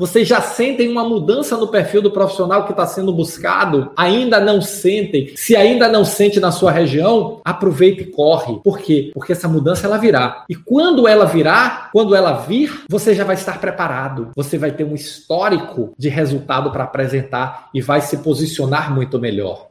Vocês já sentem uma mudança no perfil do profissional que está sendo buscado? Ainda não sentem? Se ainda não sente na sua região, aproveita e corre. Por quê? Porque essa mudança ela virá. E quando ela virar, quando ela vir, você já vai estar preparado. Você vai ter um histórico de resultado para apresentar e vai se posicionar muito melhor.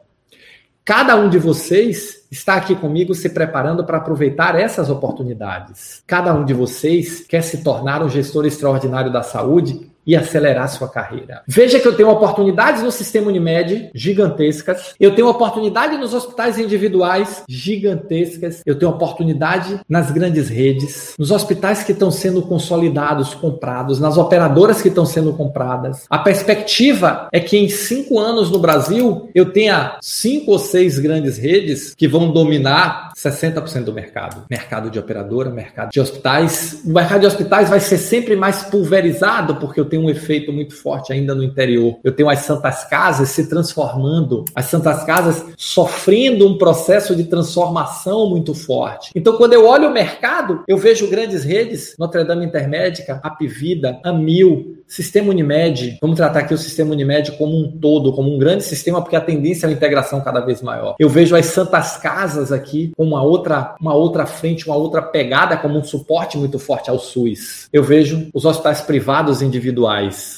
Cada um de vocês está aqui comigo se preparando para aproveitar essas oportunidades. Cada um de vocês quer se tornar um gestor extraordinário da saúde e acelerar sua carreira. Veja que eu tenho oportunidades no sistema Unimed gigantescas, eu tenho oportunidade nos hospitais individuais gigantescas, eu tenho oportunidade nas grandes redes, nos hospitais que estão sendo consolidados, comprados, nas operadoras que estão sendo compradas. A perspectiva é que em cinco anos no Brasil eu tenha cinco ou seis grandes redes que vão dominar 60% do mercado. Mercado de operadora, mercado de hospitais. O mercado de hospitais vai ser sempre mais pulverizado porque eu tenho um efeito muito forte ainda no interior. Eu tenho as santas casas se transformando, as santas casas sofrendo um processo de transformação muito forte. Então, quando eu olho o mercado, eu vejo grandes redes, Notre Dame Intermédica, Apivida, Amil, Sistema Unimed, vamos tratar aqui o Sistema Unimed como um todo, como um grande sistema, porque a tendência é a integração cada vez maior. Eu vejo as santas casas aqui com uma outra, uma outra frente, uma outra pegada, como um suporte muito forte ao SUS. Eu vejo os hospitais privados individuais.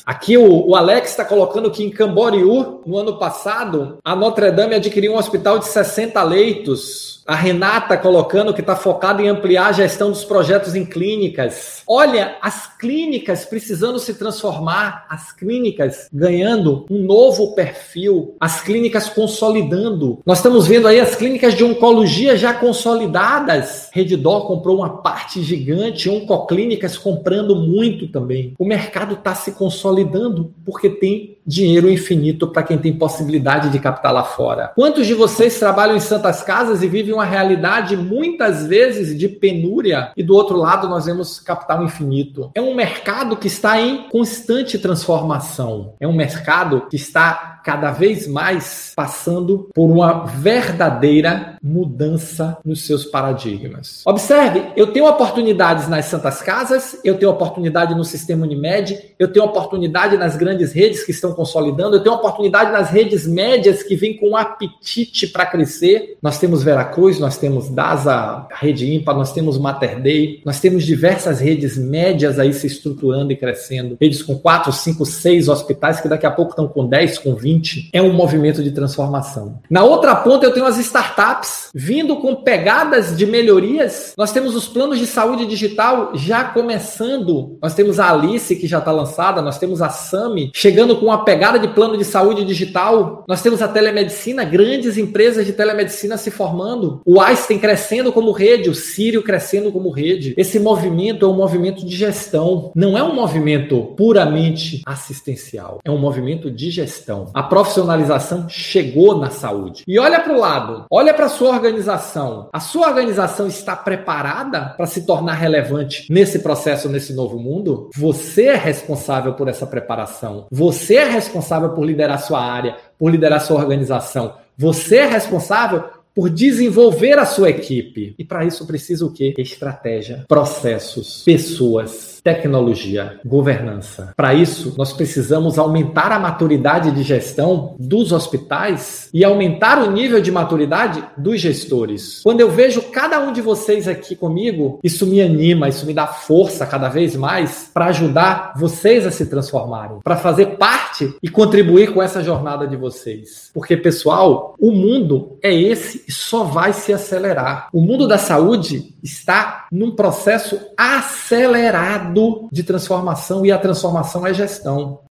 Aqui o, o Alex está colocando que em Camboriú, no ano passado, a Notre Dame adquiriu um hospital de 60 leitos a Renata colocando que está focada em ampliar a gestão dos projetos em clínicas. Olha, as clínicas precisando se transformar, as clínicas ganhando um novo perfil, as clínicas consolidando. Nós estamos vendo aí as clínicas de oncologia já consolidadas. Redidor comprou uma parte gigante, Oncoclínicas comprando muito também. O mercado está se consolidando porque tem dinheiro infinito para quem tem possibilidade de captar lá fora. Quantos de vocês trabalham em santas casas e vivem uma realidade muitas vezes de penúria e do outro lado nós vemos capital infinito? É um mercado que está em constante transformação. É um mercado que está cada vez mais passando por uma verdadeira mudança nos seus paradigmas. Observe, eu tenho oportunidades nas santas casas, eu tenho oportunidade no sistema Unimed, eu tenho oportunidade nas grandes redes que estão consolidando, eu tenho oportunidade nas redes médias que vêm com um apetite para crescer. Nós temos Veracruz, nós temos DASA, Rede Ímpar, nós temos Mater Dei, nós temos diversas redes médias aí se estruturando e crescendo. Redes com 4, 5, 6 hospitais que daqui a pouco estão com 10, com 20 20 é um movimento de transformação. Na outra ponta, eu tenho as startups vindo com pegadas de melhorias. Nós temos os planos de saúde digital já começando. Nós temos a Alice, que já está lançada, nós temos a Sami chegando com uma pegada de plano de saúde digital. Nós temos a telemedicina, grandes empresas de telemedicina se formando. O Einstein crescendo como rede, o Sírio crescendo como rede. Esse movimento é um movimento de gestão, não é um movimento puramente assistencial, é um movimento de gestão. A a profissionalização chegou na saúde. E olha para o lado, olha para a sua organização. A sua organização está preparada para se tornar relevante nesse processo, nesse novo mundo? Você é responsável por essa preparação. Você é responsável por liderar sua área, por liderar sua organização. Você é responsável por desenvolver a sua equipe. E para isso precisa o quê? Estratégia, processos, pessoas, tecnologia, governança. Para isso, nós precisamos aumentar a maturidade de gestão dos hospitais e aumentar o nível de maturidade dos gestores. Quando eu vejo cada um de vocês aqui comigo, isso me anima, isso me dá força cada vez mais para ajudar vocês a se transformarem, para fazer parte e contribuir com essa jornada de vocês. Porque, pessoal, o mundo é esse e só vai se acelerar. O mundo da saúde está num processo acelerado de transformação e a transformação é gestão.